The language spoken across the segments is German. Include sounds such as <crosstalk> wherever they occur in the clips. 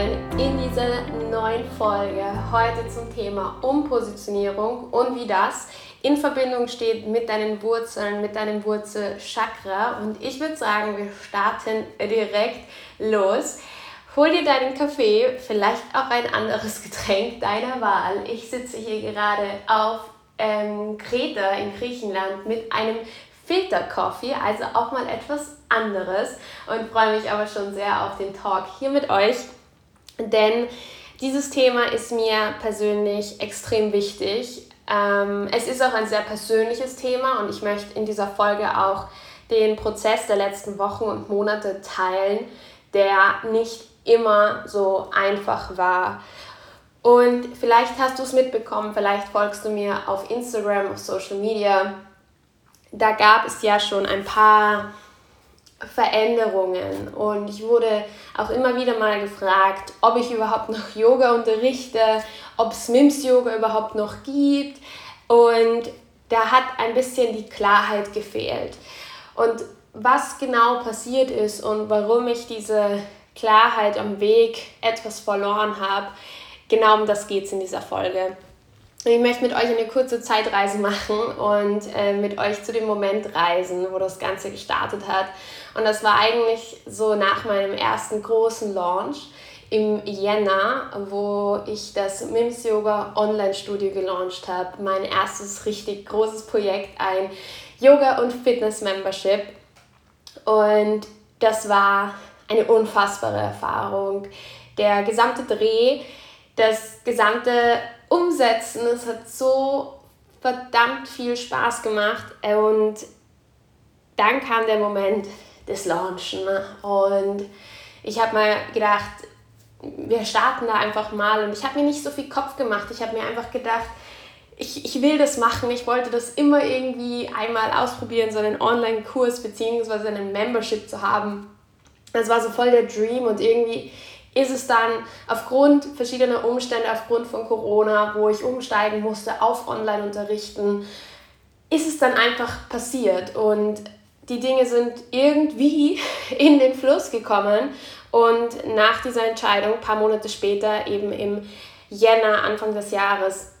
willkommen in dieser neuen Folge. Heute zum Thema Umpositionierung und wie das in Verbindung steht mit deinen Wurzeln, mit deinem Wurzelchakra. Und ich würde sagen, wir starten direkt los. Hol dir deinen Kaffee, vielleicht auch ein anderes <laughs> Getränk deiner Wahl. Ich sitze hier gerade auf ähm, Kreta in Griechenland mit einem Filter Coffee, also auch mal etwas anderes und freue mich aber schon sehr auf den Talk hier mit euch, denn dieses Thema ist mir persönlich extrem wichtig. Ähm, es ist auch ein sehr persönliches Thema und ich möchte in dieser Folge auch den Prozess der letzten Wochen und Monate teilen, der nicht immer so einfach war. Und vielleicht hast du es mitbekommen, vielleicht folgst du mir auf Instagram, auf Social Media da gab es ja schon ein paar Veränderungen und ich wurde auch immer wieder mal gefragt, ob ich überhaupt noch <laughs> Yoga unterrichte, ob es MIMS Yoga überhaupt noch gibt und da hat ein bisschen die Klarheit gefehlt. Und was genau passiert ist und warum ich diese Klarheit am Weg etwas verloren habe, genau um das geht es in dieser Folge. Ich möchte mit euch eine kurze Zeitreise machen und äh, mit euch zu dem Moment reisen, wo das Ganze gestartet hat. Und das war eigentlich so nach meinem ersten großen Launch im Jänner, wo ich das MIMS Yoga Online Studio gelauncht habe. Mein erstes richtig großes Projekt, ein Yoga und Fitness Membership. Und das war eine unfassbare Erfahrung. Der gesamte Dreh, das gesamte umsetzen. Es hat so verdammt viel Spaß gemacht und dann kam der Moment des Launchen und ich habe mal gedacht, wir starten da einfach mal und ich habe mir nicht so viel Kopf gemacht. Ich habe mir einfach gedacht, ich, ich will das machen. Ich wollte das immer irgendwie einmal ausprobieren, so einen Online-Kurs bzw. einen Membership zu haben. Das war so voll der Dream und irgendwie ist es dann aufgrund verschiedener Umstände, aufgrund von Corona, wo ich umsteigen musste auf Online-Unterrichten, ist es dann einfach passiert. Und die Dinge sind irgendwie <laughs> in den Fluss gekommen. Und nach dieser Entscheidung, ein paar Monate später, eben im Jänner, Anfang des Jahres,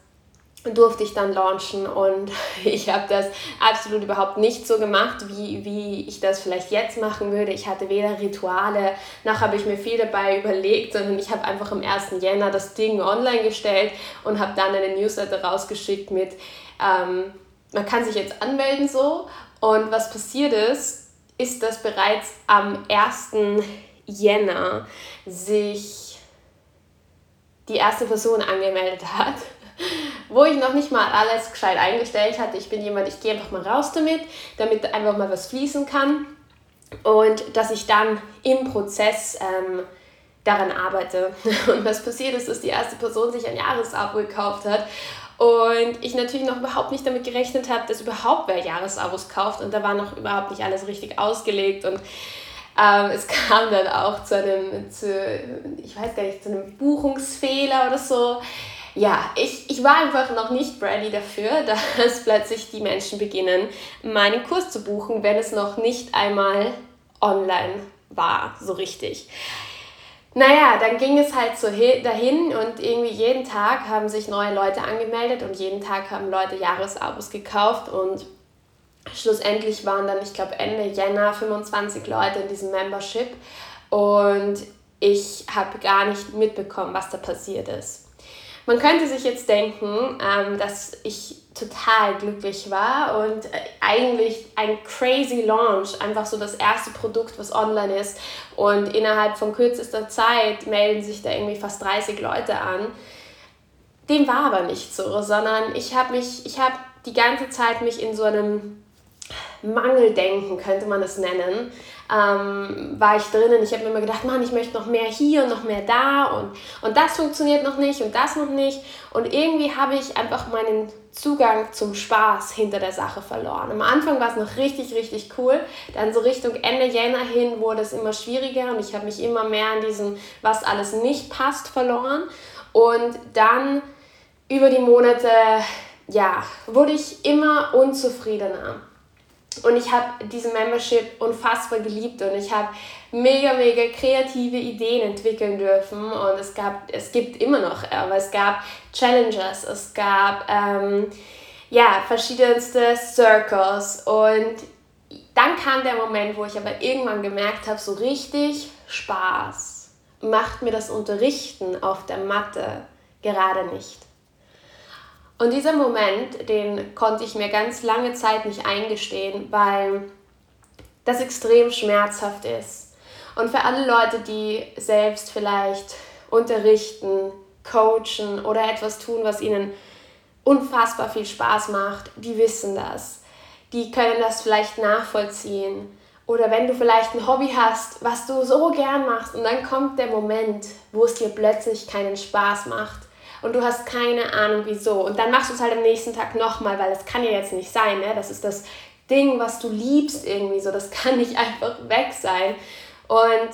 durfte ich dann launchen und <laughs> ich habe das absolut überhaupt nicht so gemacht, wie, wie ich das vielleicht jetzt machen würde. Ich hatte weder Rituale, noch habe ich mir viel dabei überlegt, sondern ich habe einfach am 1. Jänner das Ding online gestellt und habe dann eine Newsletter rausgeschickt mit, ähm, man kann sich jetzt anmelden so und was passiert ist, ist, dass bereits am 1. Jänner sich die erste Person angemeldet hat wo ich noch nicht mal alles gescheit eingestellt hatte. Ich bin jemand, ich gehe einfach mal raus damit, damit einfach mal was fließen kann und dass ich dann im Prozess ähm, daran arbeite. <laughs> Und was passiert ist, dass die erste Person sich ein Jahresabo gekauft hat und ich natürlich noch überhaupt nicht damit gerechnet habe, dass überhaupt wer Jahresabos kauft und da war noch überhaupt nicht alles richtig ausgelegt und ähm, es <laughs> kam dann auch zu einem, zu, ich weiß gar nicht, zu einem Buchungsfehler oder so ja, ich, ich war einfach noch nicht ready dafür, <laughs> dass plötzlich die Menschen beginnen, meinen Kurs zu buchen, wenn es noch nicht einmal online war, so richtig. Naja, dann ging es halt so dahin und irgendwie jeden Tag haben sich neue Leute angemeldet und jeden Tag haben Leute Jahresabos gekauft und schlussendlich waren dann, ich glaube, Ende Jänner 25 Leute in diesem Membership und ich habe gar nicht mitbekommen, was da passiert ist. Man könnte sich jetzt denken, ähm, dass ich total glücklich war und äh, eigentlich ein crazy Launch, einfach so das erste Produkt, was online ist und innerhalb von kürzester Zeit melden sich da irgendwie fast 30 Leute an. Dem war aber nicht so, sondern ich habe mich, ich habe die ganze Zeit mich in so einem Mangeldenken, könnte man es nennen, ähm, war ich drinnen. Ich habe mir immer gedacht, Mann, ich möchte noch mehr hier und noch mehr da und, und das funktioniert noch nicht und das noch nicht. Und irgendwie habe ich einfach meinen Zugang zum Spaß hinter der Sache verloren. Am Anfang war es noch richtig, richtig cool. Dann so Richtung Ende Jänner hin wurde es immer schwieriger und ich habe mich immer mehr an diesem, was alles nicht passt, verloren. Und dann über die Monate, ja, wurde ich immer unzufriedener. Und ich habe diese Membership unfassbar geliebt und ich habe mega, mega kreative Ideen entwickeln dürfen. Und es gab, es gibt immer noch, aber es gab Challenges, es gab ähm, ja, verschiedenste Circles. Und dann kam der Moment, wo ich aber irgendwann gemerkt habe, so richtig Spaß macht mir das Unterrichten auf der Matte gerade nicht. Und dieser Moment, den konnte ich mir ganz lange Zeit nicht eingestehen, weil das extrem schmerzhaft ist. Und für alle Leute, die selbst vielleicht unterrichten, coachen oder etwas tun, was ihnen unfassbar viel Spaß macht, die wissen das. Die können das vielleicht nachvollziehen. Oder wenn du vielleicht ein Hobby hast, was du so gern machst und dann kommt der Moment, wo es dir plötzlich keinen Spaß macht und du hast keine Ahnung wieso. Und dann machst du es halt am nächsten Tag nochmal, weil das kann ja jetzt nicht sein. Ne? Das ist das Ding, was du liebst irgendwie so. Das kann nicht einfach weg sein. Und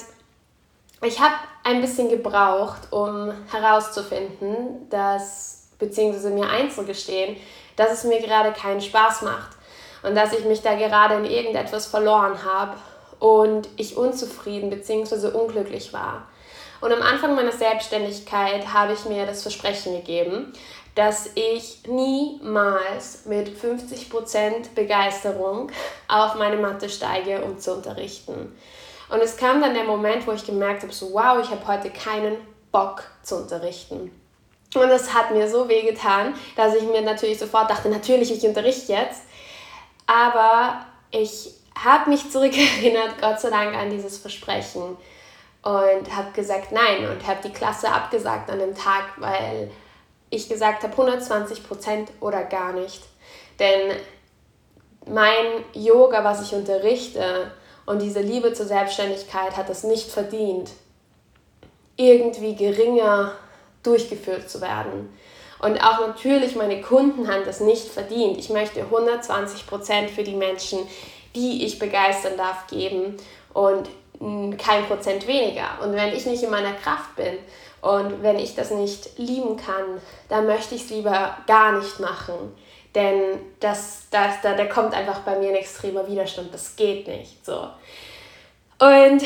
ich habe ein bisschen gebraucht, um herauszufinden, dass, beziehungsweise mir einzugestehen, dass es mir gerade keinen Spaß macht und dass ich mich da gerade in irgendetwas verloren habe und ich unzufrieden bzw. unglücklich war. Und am Anfang meiner Selbstständigkeit habe ich mir das Versprechen gegeben, dass ich niemals mit 50% Begeisterung auf meine Matte steige, um zu unterrichten. Und es kam dann der Moment, wo ich gemerkt habe, so wow, ich habe heute keinen Bock zu unterrichten. Und das hat mir so weh getan, dass ich mir natürlich sofort dachte, natürlich, ich unterrichte jetzt. Aber ich habe mich zurückerinnert, Gott sei Dank, an dieses Versprechen und habe gesagt nein und habe die Klasse abgesagt an dem Tag, weil ich gesagt habe 120 Prozent oder gar nicht. Denn mein Yoga, was ich unterrichte und diese Liebe zur Selbstständigkeit hat es nicht verdient, irgendwie geringer durchgeführt zu werden. Und auch natürlich meine Kunden haben das nicht verdient. Ich möchte 120 Prozent für die Menschen, die ich begeistern darf, geben. Und kein Prozent weniger. Und wenn ich nicht in meiner Kraft bin und wenn ich das nicht lieben kann, dann möchte ich es lieber gar nicht machen. Denn das, das, da, da kommt einfach bei mir ein extremer Widerstand. Das geht nicht. So. Und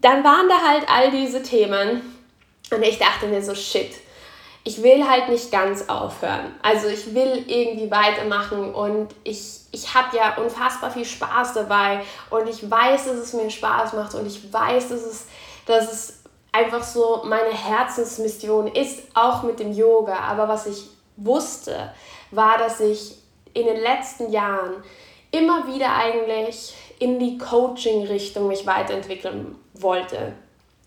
dann waren da halt all diese Themen. Und ich dachte mir so, shit, ich will halt nicht ganz aufhören. Also ich will irgendwie weitermachen und ich, ich habe ja unfassbar viel Spaß dabei und ich weiß, dass es mir Spaß macht und ich weiß, dass es, dass es einfach so meine Herzensmission ist, auch mit dem Yoga. Aber was ich wusste, war, dass ich in den letzten Jahren immer wieder eigentlich in die Coaching-Richtung mich weiterentwickeln wollte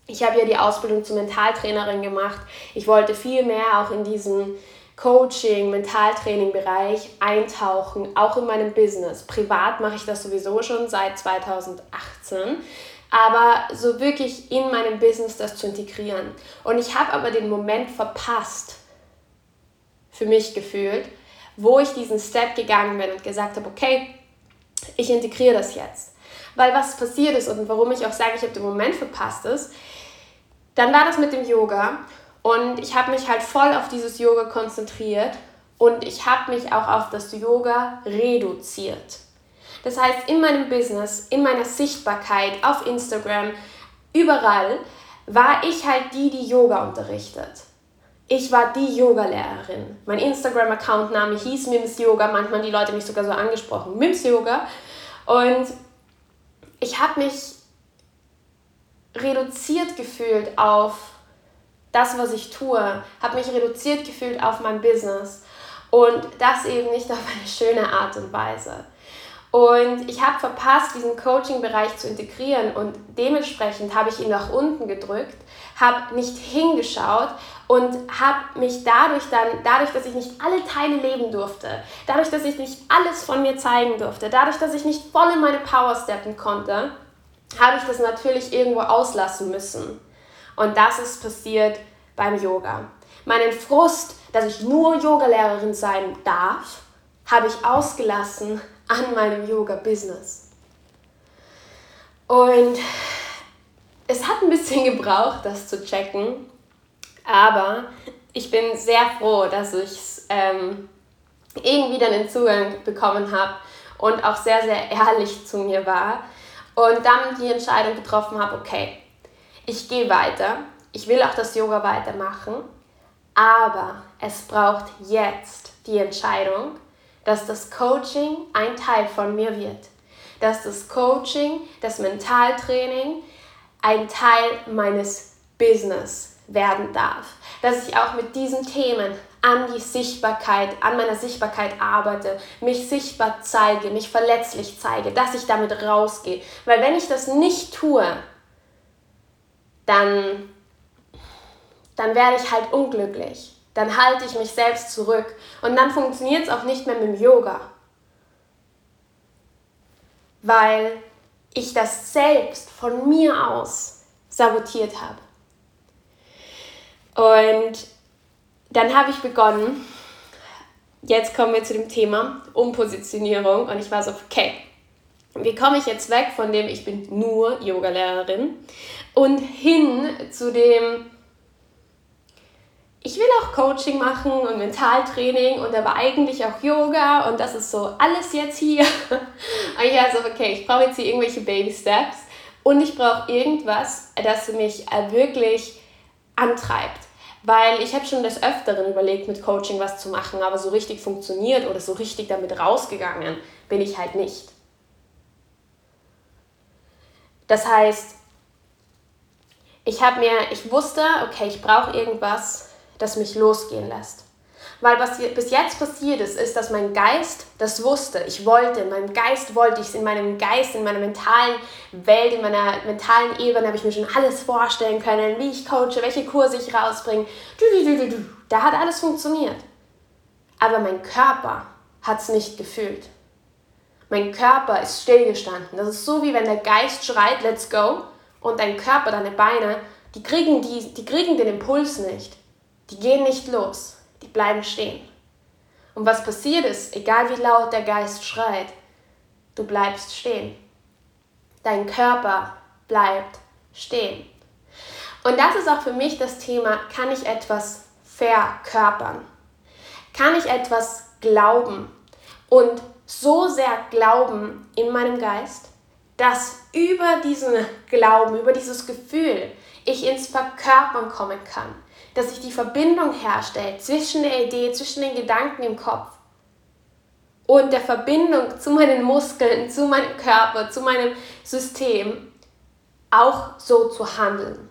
ich habe ja die Ausbildung zur Mentaltrainerin gemacht. Ich wollte viel mehr auch in diesen Coaching, Mentaltraining-Bereich eintauchen, auch in meinem Business. Privat mache ich das sowieso schon seit 2018, aber so wirklich in meinem Business das zu integrieren. Und ich habe aber den Moment verpasst, für mich gefühlt, wo ich diesen Step gegangen bin und gesagt habe, okay, ich integriere das jetzt. Weil was passiert ist und warum ich auch sage, ich habe den Moment verpasst ist, dann war das mit dem Yoga und ich habe mich halt voll auf dieses Yoga konzentriert und ich habe mich auch auf das Yoga reduziert. Das heißt, in meinem Business, in meiner Sichtbarkeit, auf Instagram, überall war ich halt die, die Yoga unterrichtet. Ich war die Yoga-Lehrerin. Mein Instagram-Account-Name hieß Mims Yoga, manchmal die Leute mich sogar so angesprochen, Mims Yoga. Und ich habe mich reduziert gefühlt auf das, was ich tue, habe mich reduziert gefühlt auf mein Business. Und das eben nicht auf eine schöne Art und Weise. Und ich habe verpasst, diesen Coaching-Bereich zu integrieren. Und dementsprechend habe ich ihn nach unten gedrückt, habe nicht hingeschaut und habe mich dadurch dann, dadurch, dass ich nicht alle Teile leben durfte, dadurch, dass ich nicht alles von mir zeigen durfte, dadurch, dass ich nicht voll in meine Power steppen konnte, habe ich das natürlich irgendwo auslassen müssen. Und das ist passiert beim Yoga. Meinen Frust, dass ich nur Yogalehrerin sein darf, habe ich ausgelassen an meinem Yoga-Business. Und es hat ein bisschen <laughs> gebraucht, das zu checken, aber ich bin sehr froh, dass ich ähm, irgendwie dann den Zugang bekommen habe und auch sehr, sehr ehrlich zu mir war und dann die Entscheidung getroffen habe, okay, ich gehe weiter, ich will auch das Yoga weitermachen, aber es braucht jetzt die Entscheidung, dass das Coaching ein Teil von mir wird. Dass das Coaching, das Mentaltraining ein Teil meines Business werden darf. Dass ich auch mit diesen Themen an die Sichtbarkeit, an meiner Sichtbarkeit arbeite, mich sichtbar zeige, mich verletzlich zeige, dass ich damit rausgehe. Weil wenn ich das nicht tue, dann, dann werde ich halt unglücklich. Dann halte ich mich selbst zurück. Und dann funktioniert es auch nicht mehr mit dem Yoga. Weil ich das selbst von mir aus sabotiert habe. Und dann habe ich begonnen, jetzt kommen wir zu dem Thema Umpositionierung und ich war so, okay, wie komme ich jetzt weg von dem, ich bin nur Yogalehrerin und hin zu dem, ich will auch Coaching machen und Mentaltraining und aber eigentlich auch Yoga und das ist so alles jetzt hier. <laughs> Und ich war so, okay, ich brauche jetzt hier irgendwelche Baby Steps und ich brauche irgendwas, das mich wirklich antreibt. Weil ich habe schon des Öfteren überlegt, mit Coaching was zu machen, aber so richtig funktioniert oder so richtig damit rausgegangen bin ich halt nicht. Das heißt, ich habe mir, ich wusste, okay, ich brauche irgendwas, das mich losgehen lässt. Weil was bis jetzt passiert ist, ist, dass mein Geist das wusste. Ich wollte, in meinem Geist wollte ich es, in meinem Geist, in meiner mentalen Welt, in meiner mentalen Ebene habe ich mir schon alles vorstellen können, wie ich coache, welche Kurse ich rausbringe. Da hat alles funktioniert. Aber mein Körper hat es nicht gefühlt. Mein Körper ist stillgestanden. Das ist so wie wenn der Geist schreit, let's go, und dein Körper, deine Beine, die kriegen, die, die kriegen den Impuls nicht. Die gehen nicht los die bleiben stehen. Und was passiert ist, egal wie laut der Geist schreit, du bleibst stehen. Dein Körper bleibt stehen. Und das ist auch für mich das Thema, kann ich etwas verkörpern? Kann ich etwas glauben und so sehr glauben in meinem Geist, dass über diesen Glauben, über dieses Gefühl ich ins Verkörpern kommen kann, dass sich die Verbindung herstellt zwischen der Idee, zwischen den Gedanken im Kopf und der Verbindung zu meinen Muskeln, zu meinem Körper, zu meinem System, auch so zu handeln.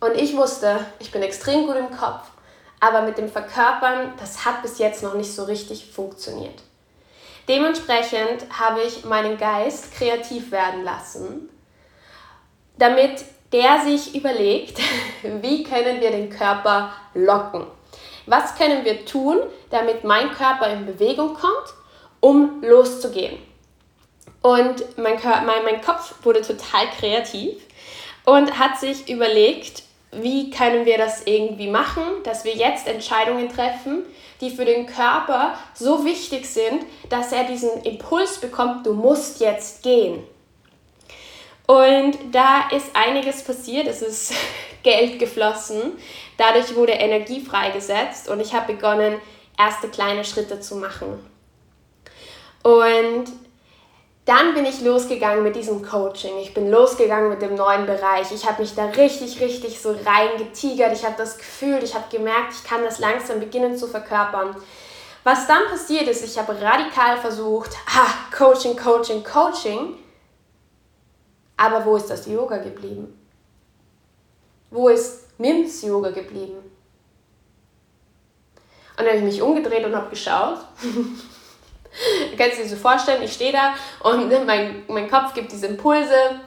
Und ich wusste, ich bin extrem gut im Kopf, aber mit dem Verkörpern, das hat bis jetzt noch nicht so richtig funktioniert. Dementsprechend habe ich meinen Geist kreativ werden lassen, damit der sich überlegt, <laughs> wie können wir den Körper locken. Was können wir tun, damit mein Körper in Bewegung kommt, um loszugehen? Und mein, mein, mein Kopf wurde total kreativ und hat sich überlegt, wie können wir das irgendwie machen, dass wir jetzt Entscheidungen treffen, die für den Körper so wichtig sind, dass er diesen Impuls bekommt, du musst jetzt gehen. Und da ist einiges passiert, es ist <laughs> Geld geflossen, dadurch wurde Energie freigesetzt und ich habe begonnen, erste kleine Schritte zu machen. Und dann bin ich losgegangen mit diesem Coaching. Ich bin losgegangen mit dem neuen Bereich. Ich habe mich da richtig, richtig so reingetigert. Ich habe das Gefühl, ich habe gemerkt, ich kann das langsam beginnen zu verkörpern. Was dann passiert ist, ich habe radikal versucht, <laughs> ah, Coaching, Coaching, Coaching. Aber wo ist das Yoga geblieben? Wo ist Mims Yoga geblieben? Und dann habe ich mich umgedreht und habe geschaut. du <laughs> kannst dir so vorstellen, ich stehe da und <laughs> mein, mein Kopf gibt diese Impulse.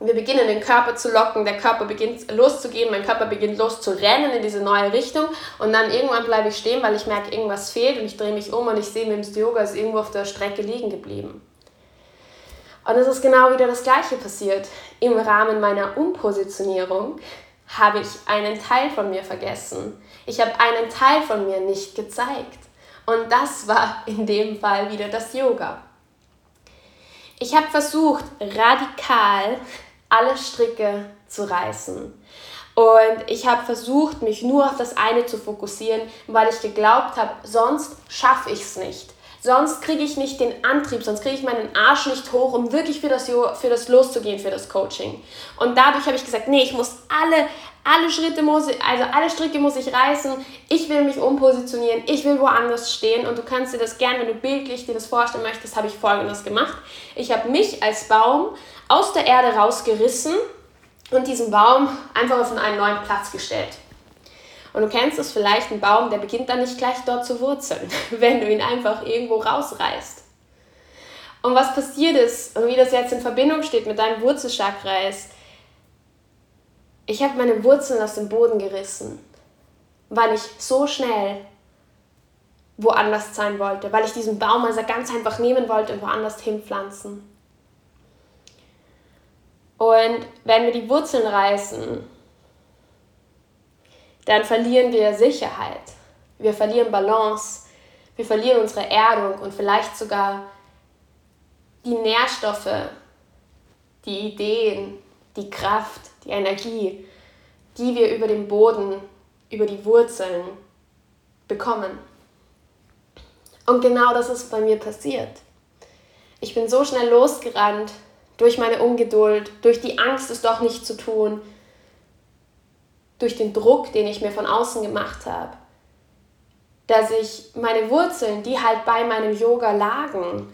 Wir beginnen den Körper zu locken, der Körper beginnt loszugehen, mein Körper beginnt loszurennen in diese neue Richtung und dann irgendwann bleibe ich stehen, weil ich merke, irgendwas fehlt und ich drehe mich um und ich sehe, Mims Yoga ist irgendwo auf der Strecke liegen geblieben. Und es ist genau wieder das Gleiche passiert. Im Rahmen meiner Umpositionierung habe ich einen Teil von mir vergessen. Ich habe einen Teil von mir nicht gezeigt. Und das war in dem Fall wieder das Yoga. Ich habe versucht, radikal alle Stricke zu reißen. Und ich habe versucht, mich nur auf das eine zu fokussieren, weil ich geglaubt habe, sonst schaffe ich es nicht Sonst kriege ich nicht den Antrieb, sonst kriege ich meinen Arsch nicht hoch, um wirklich für das, für das loszugehen, für das Coaching. Und dadurch habe ich gesagt, nee, ich muss alle, alle Schritte muss also alle Stricke muss ich reißen. Ich will mich umpositionieren, ich will woanders stehen. Und du kannst dir das gerne, wenn du bildlich dir das vorstellen möchtest, habe ich folgendes gemacht. Ich habe mich als Baum aus der Erde rausgerissen und diesen Baum einfach auf einen neuen Platz gestellt. Und du kennst es vielleicht, ein Baum, der beginnt dann nicht gleich dort zu wurzeln, <laughs> wenn du ihn einfach irgendwo rausreißt. Und was passiert ist und wie das jetzt in Verbindung steht mit deinem Wurzelchakra ist, ich habe meine Wurzeln aus dem Boden gerissen, weil ich so schnell woanders sein wollte, weil ich diesen Baum also ganz einfach nehmen wollte und woanders hinpflanzen. Und wenn wir die Wurzeln reißen, dann verlieren wir Sicherheit, wir verlieren Balance, wir verlieren unsere Erdung und vielleicht sogar die Nährstoffe, die Ideen, die Kraft, die Energie, die wir über den Boden, über die Wurzeln bekommen. Und genau das ist bei mir passiert. Ich bin so schnell losgerannt durch meine Ungeduld, durch die Angst, es doch nicht zu tun, durch den Druck, den ich mir von außen gemacht habe, dass ich meine Wurzeln, die halt bei meinem Yoga lagen,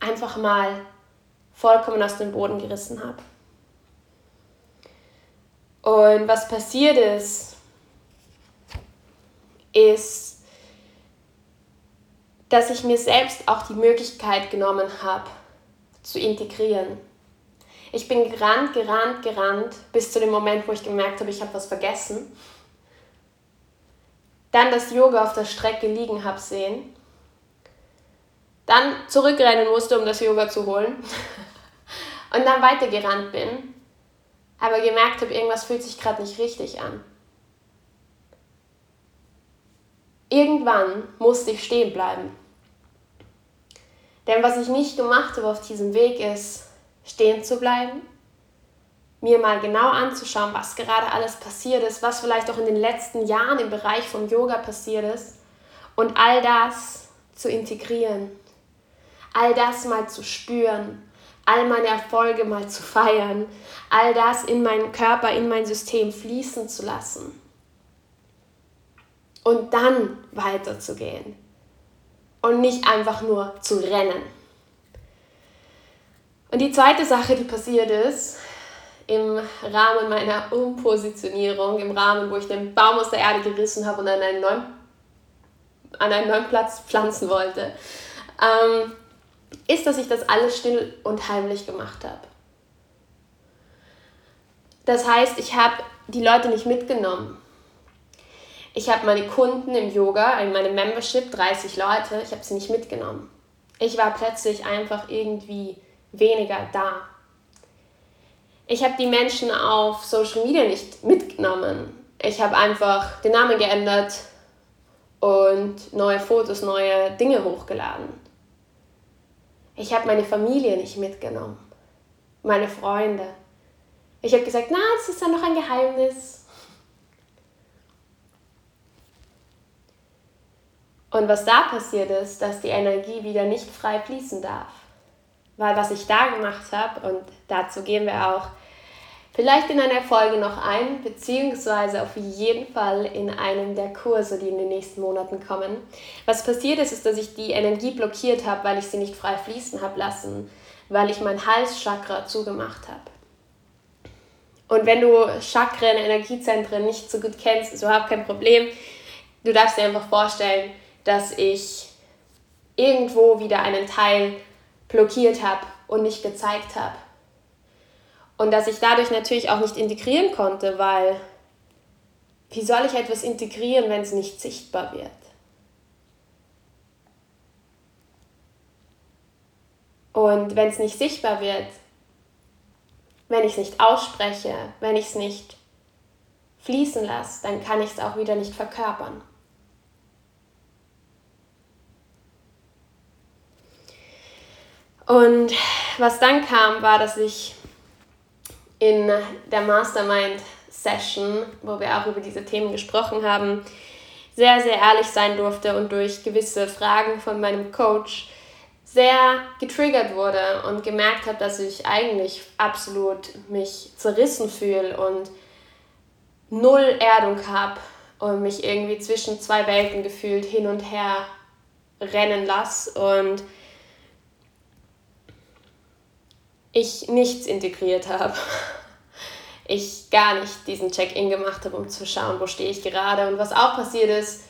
einfach mal vollkommen aus dem Boden gerissen habe. Und was passiert ist, ist, dass ich mir selbst auch die Möglichkeit genommen habe, zu integrieren. Ich bin gerannt, gerannt, gerannt, bis zu dem Moment, wo ich gemerkt habe, ich habe was vergessen. Dann das Yoga auf der Strecke liegen habe sehen. Dann zurückrennen musste, um das Yoga zu holen. <laughs> Und dann weitergerannt bin. Aber gemerkt habe, irgendwas fühlt sich gerade nicht richtig an. Irgendwann musste ich stehen bleiben. Denn was ich nicht gemacht habe auf diesem Weg ist, stehen zu bleiben, mir mal genau anzuschauen, was gerade alles passiert ist, was vielleicht auch in den letzten Jahren im Bereich von Yoga passiert ist und all das zu integrieren, all das mal zu spüren, all meine Erfolge mal zu feiern, all das in meinen Körper, in mein System fließen zu lassen und dann weiterzugehen und nicht einfach nur zu rennen. Und die zweite Sache, die passiert ist, im Rahmen meiner Umpositionierung, im Rahmen, wo ich den Baum aus der Erde gerissen habe und an einen neuen, an einen neuen Platz pflanzen wollte, ähm, ist, dass ich das alles still und heimlich gemacht habe. Das heißt, ich habe die Leute nicht mitgenommen. Ich habe meine Kunden im Yoga, in meinem Membership, 30 Leute, ich habe sie nicht mitgenommen. Ich war plötzlich einfach irgendwie weniger da. Ich habe die Menschen auf Social Media nicht mitgenommen. Ich habe einfach den Namen geändert und neue Fotos, neue Dinge hochgeladen. Ich habe meine Familie nicht mitgenommen, meine Freunde. Ich habe gesagt, na, es ist ja noch ein Geheimnis. Und was da passiert ist, dass die Energie wieder nicht frei fließen darf. Weil was ich da gemacht habe, und dazu gehen wir auch vielleicht in einer Folge noch ein, beziehungsweise auf jeden Fall in einem der Kurse, die in den nächsten Monaten kommen. Was passiert ist, ist, dass ich die Energie blockiert habe, weil ich sie nicht frei fließen habe lassen, weil ich mein Halschakra zugemacht habe. Und wenn du Chakren, Energiezentren nicht so gut kennst, ist überhaupt kein Problem. Du darfst dir einfach vorstellen, dass ich irgendwo wieder einen Teil blockiert habe und nicht gezeigt habe. Und dass ich dadurch natürlich auch nicht integrieren konnte, weil wie soll ich etwas integrieren, wenn es nicht sichtbar wird? Und wenn es nicht sichtbar wird, wenn ich es nicht ausspreche, wenn ich es nicht fließen lasse, dann kann ich es auch wieder nicht verkörpern. Und was dann kam, war, dass ich in der Mastermind Session, wo wir auch über diese Themen gesprochen haben, sehr, sehr ehrlich sein durfte und durch gewisse Fragen von meinem Coach sehr getriggert wurde und gemerkt habe, dass ich eigentlich absolut mich zerrissen fühle und null Erdung habe und mich irgendwie zwischen zwei Welten gefühlt hin und her rennen lasse und ich nichts integriert habe. Ich gar nicht diesen Check-in gemacht habe, um zu schauen, wo stehe ich gerade. Und was auch passiert ist,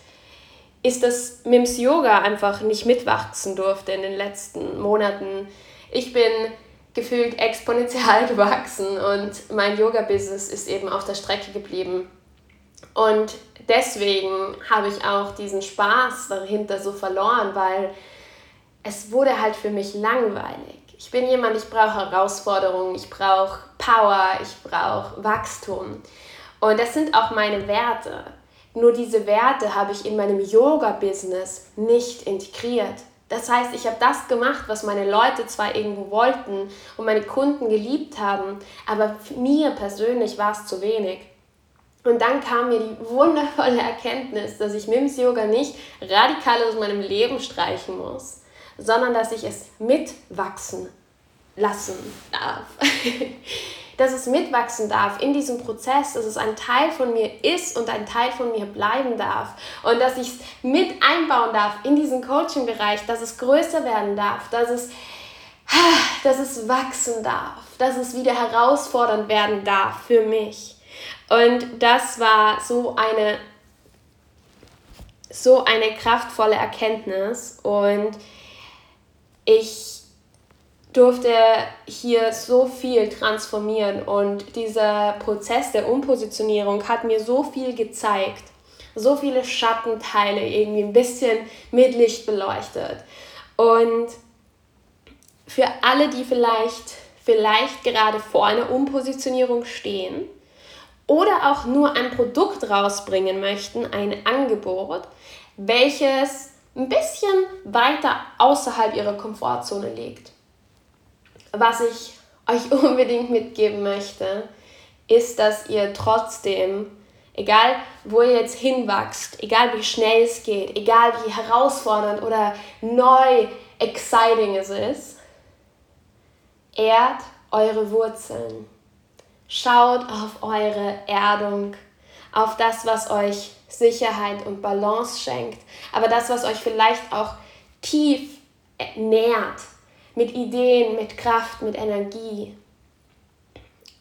ist, dass Mims Yoga einfach nicht mitwachsen durfte in den letzten Monaten. Ich bin gefühlt exponentiell <laughs> gewachsen und mein Yoga-Business ist eben auf der Strecke geblieben. Und deswegen habe ich auch diesen Spaß dahinter so verloren, weil es wurde halt für mich langweilig. Ich bin jemand, ich brauche Herausforderungen, ich brauche Power, ich brauche Wachstum. Und das sind auch meine Werte. Nur diese Werte habe ich in meinem Yoga-Business nicht integriert. Das heißt, ich habe das gemacht, was meine Leute zwar irgendwo wollten und meine Kunden geliebt haben, aber mir persönlich war es zu wenig. Und dann kam mir die wundervolle Erkenntnis, dass ich Mims Yoga nicht radikal aus meinem Leben streichen muss, sondern dass ich es mitwachsen lassen darf. <laughs> dass es mitwachsen darf in diesem Prozess, dass es ein Teil von mir ist und ein Teil von mir bleiben darf und dass ich es mit einbauen darf in diesen Coaching-Bereich, dass es größer werden darf, dass es, <sighs> dass es wachsen darf, dass es wieder herausfordernd werden darf für mich. Und das war so eine, so eine kraftvolle Erkenntnis und ich durfte hier so viel transformieren und dieser Prozess der Umpositionierung hat mir so viel gezeigt, so viele Schattenteile irgendwie ein bisschen mit Licht beleuchtet. Und für alle, die vielleicht, vielleicht gerade vor einer Umpositionierung stehen, oder auch nur ein Produkt rausbringen möchten, ein Angebot, welches ein bisschen weiter außerhalb ihrer Komfortzone liegt. Was ich euch <laughs> unbedingt mitgeben möchte, ist, dass ihr trotzdem, egal wo ihr jetzt hinwachst, egal wie schnell es geht, egal wie herausfordernd oder neu, exciting es ist, ehrt eure Wurzeln. Schaut auf eure Erdung, auf das, was euch Sicherheit und Balance schenkt, aber das, was euch vielleicht auch tief nährt, mit Ideen, mit Kraft, mit Energie.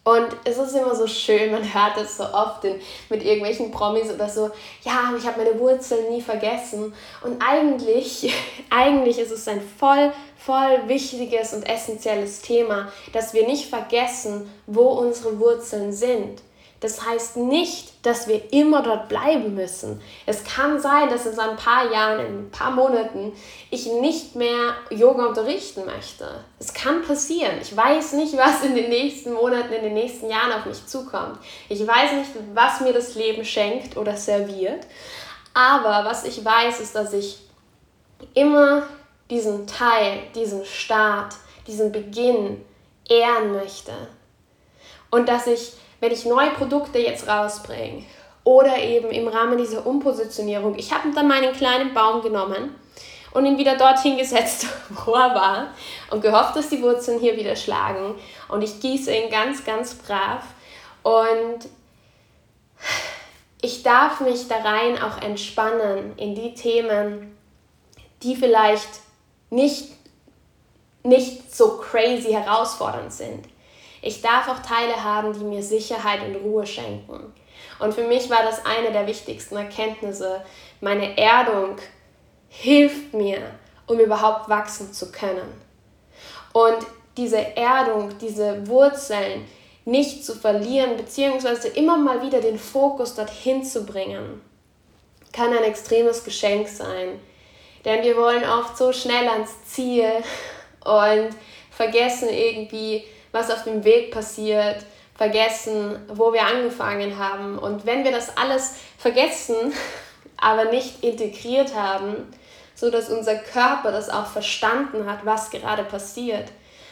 Und es ist immer so schön, man hört es so oft in, mit irgendwelchen Promis oder so, ja, ich habe meine Wurzeln nie vergessen. Und eigentlich, <laughs> eigentlich ist es ein voll voll wichtiges und essentielles Thema, dass wir nicht vergessen, wo unsere Wurzeln sind. Das heißt nicht, dass wir immer dort bleiben müssen. Es kann sein, dass in ein paar Jahren, in ein paar Monaten ich nicht mehr Yoga unterrichten möchte. Es kann passieren. Ich weiß nicht, was in den nächsten Monaten, in den nächsten Jahren auf mich zukommt. Ich weiß nicht, was mir das Leben schenkt oder serviert. Aber was ich weiß, ist, dass ich immer diesen Teil, diesen Start, diesen Beginn ehren möchte. Und dass ich, wenn ich neue Produkte jetzt rausbringe oder eben im Rahmen dieser Umpositionierung, ich habe dann meinen kleinen Baum genommen und ihn wieder dorthin gesetzt, <laughs> wo er war und gehofft, dass die Wurzeln hier wieder schlagen. Und ich gieße ihn ganz, ganz brav und ich darf mich da rein auch entspannen in die Themen, die vielleicht nicht, nicht so crazy herausfordernd sind. Ich darf auch Teile haben, die mir Sicherheit und Ruhe schenken. Und für mich war das eine der wichtigsten Erkenntnisse. Meine Erdung hilft mir, um überhaupt wachsen zu können. Und diese Erdung, diese Wurzeln nicht zu verlieren, beziehungsweise immer mal wieder den Fokus dorthin zu bringen, kann ein extremes Geschenk sein. Denn wir wollen oft so schnell ans Ziel und vergessen irgendwie, was auf dem Weg passiert, vergessen, wo wir angefangen haben. Und wenn wir das alles vergessen, <laughs> aber nicht integriert haben, so dass unser Körper das auch verstanden hat, was gerade passiert,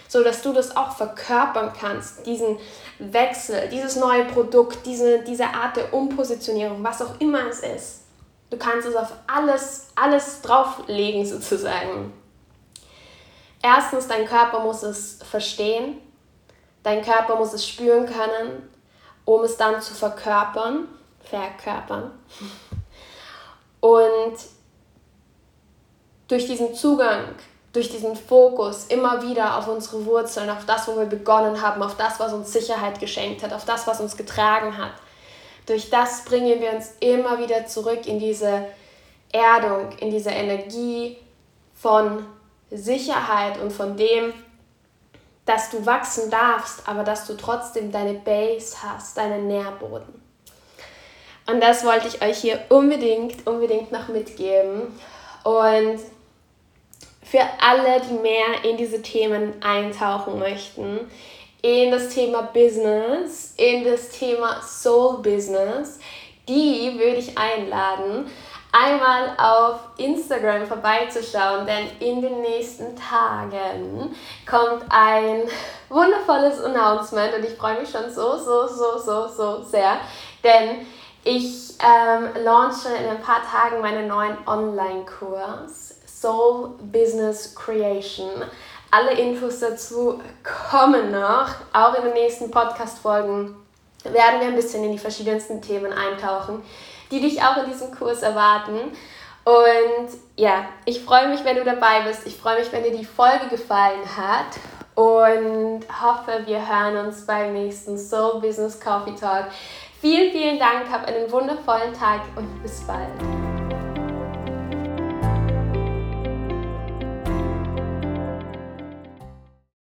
so dass du das auch verkörpern kannst, diesen Wechsel, dieses neue Produkt, diese, diese Art der Umpositionierung, was auch immer es ist, Du kannst es auf alles, alles drauflegen sozusagen. Erstens, dein Körper muss es verstehen. Dein Körper muss es spüren können, um es dann zu verkörpern. Verkörpern. Und durch diesen Zugang, durch diesen Fokus immer wieder auf unsere Wurzeln, auf das, wo wir begonnen haben, auf das, was uns Sicherheit geschenkt hat, auf das, was uns getragen hat, durch das bringen wir uns immer wieder zurück in diese Erdung, in diese Energie von Sicherheit und von dem, dass du wachsen darfst, aber dass du trotzdem deine Base hast, deinen Nährboden. Und das wollte ich euch hier unbedingt, unbedingt noch mitgeben. Und für alle, die mehr in diese Themen eintauchen möchten, in das Thema Business, in das Thema Soul Business, die würde ich einladen, einmal auf Instagram vorbeizuschauen, denn in den nächsten Tagen kommt ein <laughs> wundervolles Announcement und ich freue mich schon so, so, so, so, so sehr, denn ich ähm, launche in ein paar Tagen meinen neuen Online-Kurs Soul Business Creation. Alle Infos dazu kommen noch, auch in den nächsten Podcast-Folgen werden wir ein bisschen in die verschiedensten Themen eintauchen die dich auch in diesem Kurs erwarten. Und ja, ich freue mich, wenn du dabei bist. Ich freue mich, wenn dir die Folge gefallen hat. Und hoffe, wir hören uns beim nächsten Soul Business Coffee Talk. Vielen, vielen Dank, hab einen wundervollen Tag und bis bald.